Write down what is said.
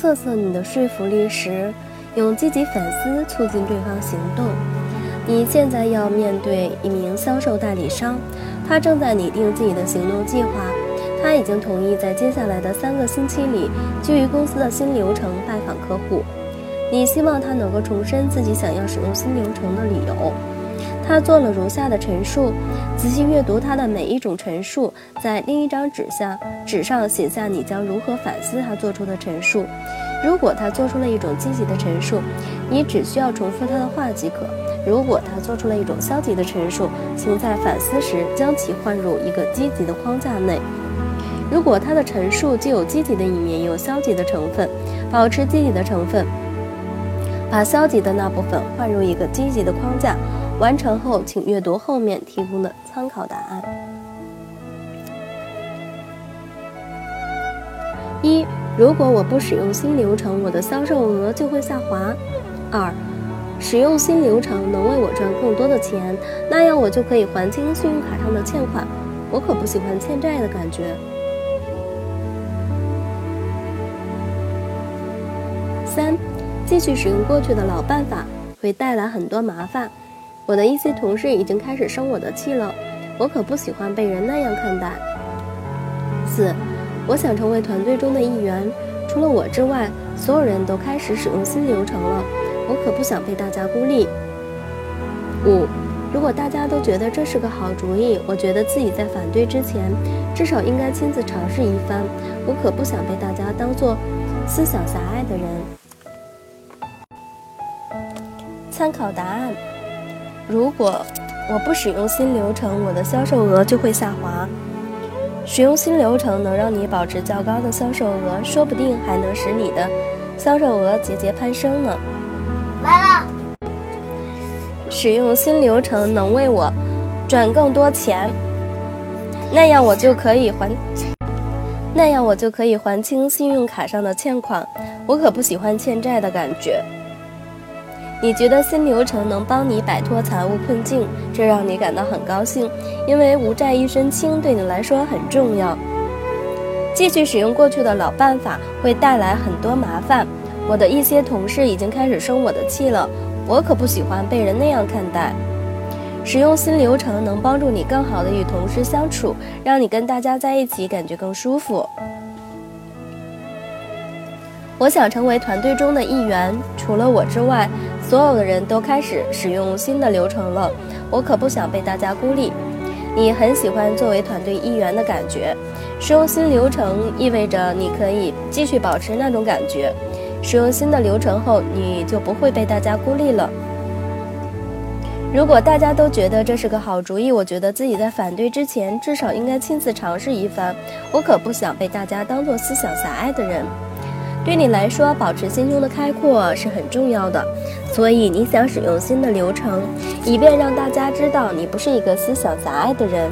测测你的说服力时，用积极反思促进对方行动。你现在要面对一名销售代理商，他正在拟定自己的行动计划。他已经同意在接下来的三个星期里，基于公司的新流程拜访客户。你希望他能够重申自己想要使用新流程的理由。他做了如下的陈述，仔细阅读他的每一种陈述，在另一张纸下纸上写下你将如何反思他做出的陈述。如果他做出了一种积极的陈述，你只需要重复他的话即可；如果他做出了一种消极的陈述，请在反思时将其换入一个积极的框架内。如果他的陈述既有积极的一面，又有消极的成分，保持积极的成分，把消极的那部分换入一个积极的框架。完成后，请阅读后面提供的参考答案。一，如果我不使用新流程，我的销售额就会下滑。二，使用新流程能为我赚更多的钱，那样我就可以还清信用卡上的欠款。我可不喜欢欠债的感觉。三，继续使用过去的老办法会带来很多麻烦。我的一些同事已经开始生我的气了，我可不喜欢被人那样看待。四，我想成为团队中的一员，除了我之外，所有人都开始使用新流程了，我可不想被大家孤立。五，如果大家都觉得这是个好主意，我觉得自己在反对之前，至少应该亲自尝试一番，我可不想被大家当做思想狭隘的人。参考答案。如果我不使用新流程，我的销售额就会下滑。使用新流程能让你保持较高的销售额，说不定还能使你的销售额节节攀升呢。来了。使用新流程能为我赚更多钱，那样我就可以还，那样我就可以还清信用卡上的欠款。我可不喜欢欠债的感觉。你觉得新流程能帮你摆脱财务困境，这让你感到很高兴，因为无债一身轻对你来说很重要。继续使用过去的老办法会带来很多麻烦。我的一些同事已经开始生我的气了，我可不喜欢被人那样看待。使用新流程能帮助你更好的与同事相处，让你跟大家在一起感觉更舒服。我想成为团队中的一员，除了我之外。所有的人都开始使用新的流程了，我可不想被大家孤立。你很喜欢作为团队一员的感觉，使用新流程意味着你可以继续保持那种感觉。使用新的流程后，你就不会被大家孤立了。如果大家都觉得这是个好主意，我觉得自己在反对之前至少应该亲自尝试一番。我可不想被大家当做思想狭隘的人。对你来说，保持心胸的开阔是很重要的，所以你想使用新的流程，以便让大家知道你不是一个思想狭隘的人。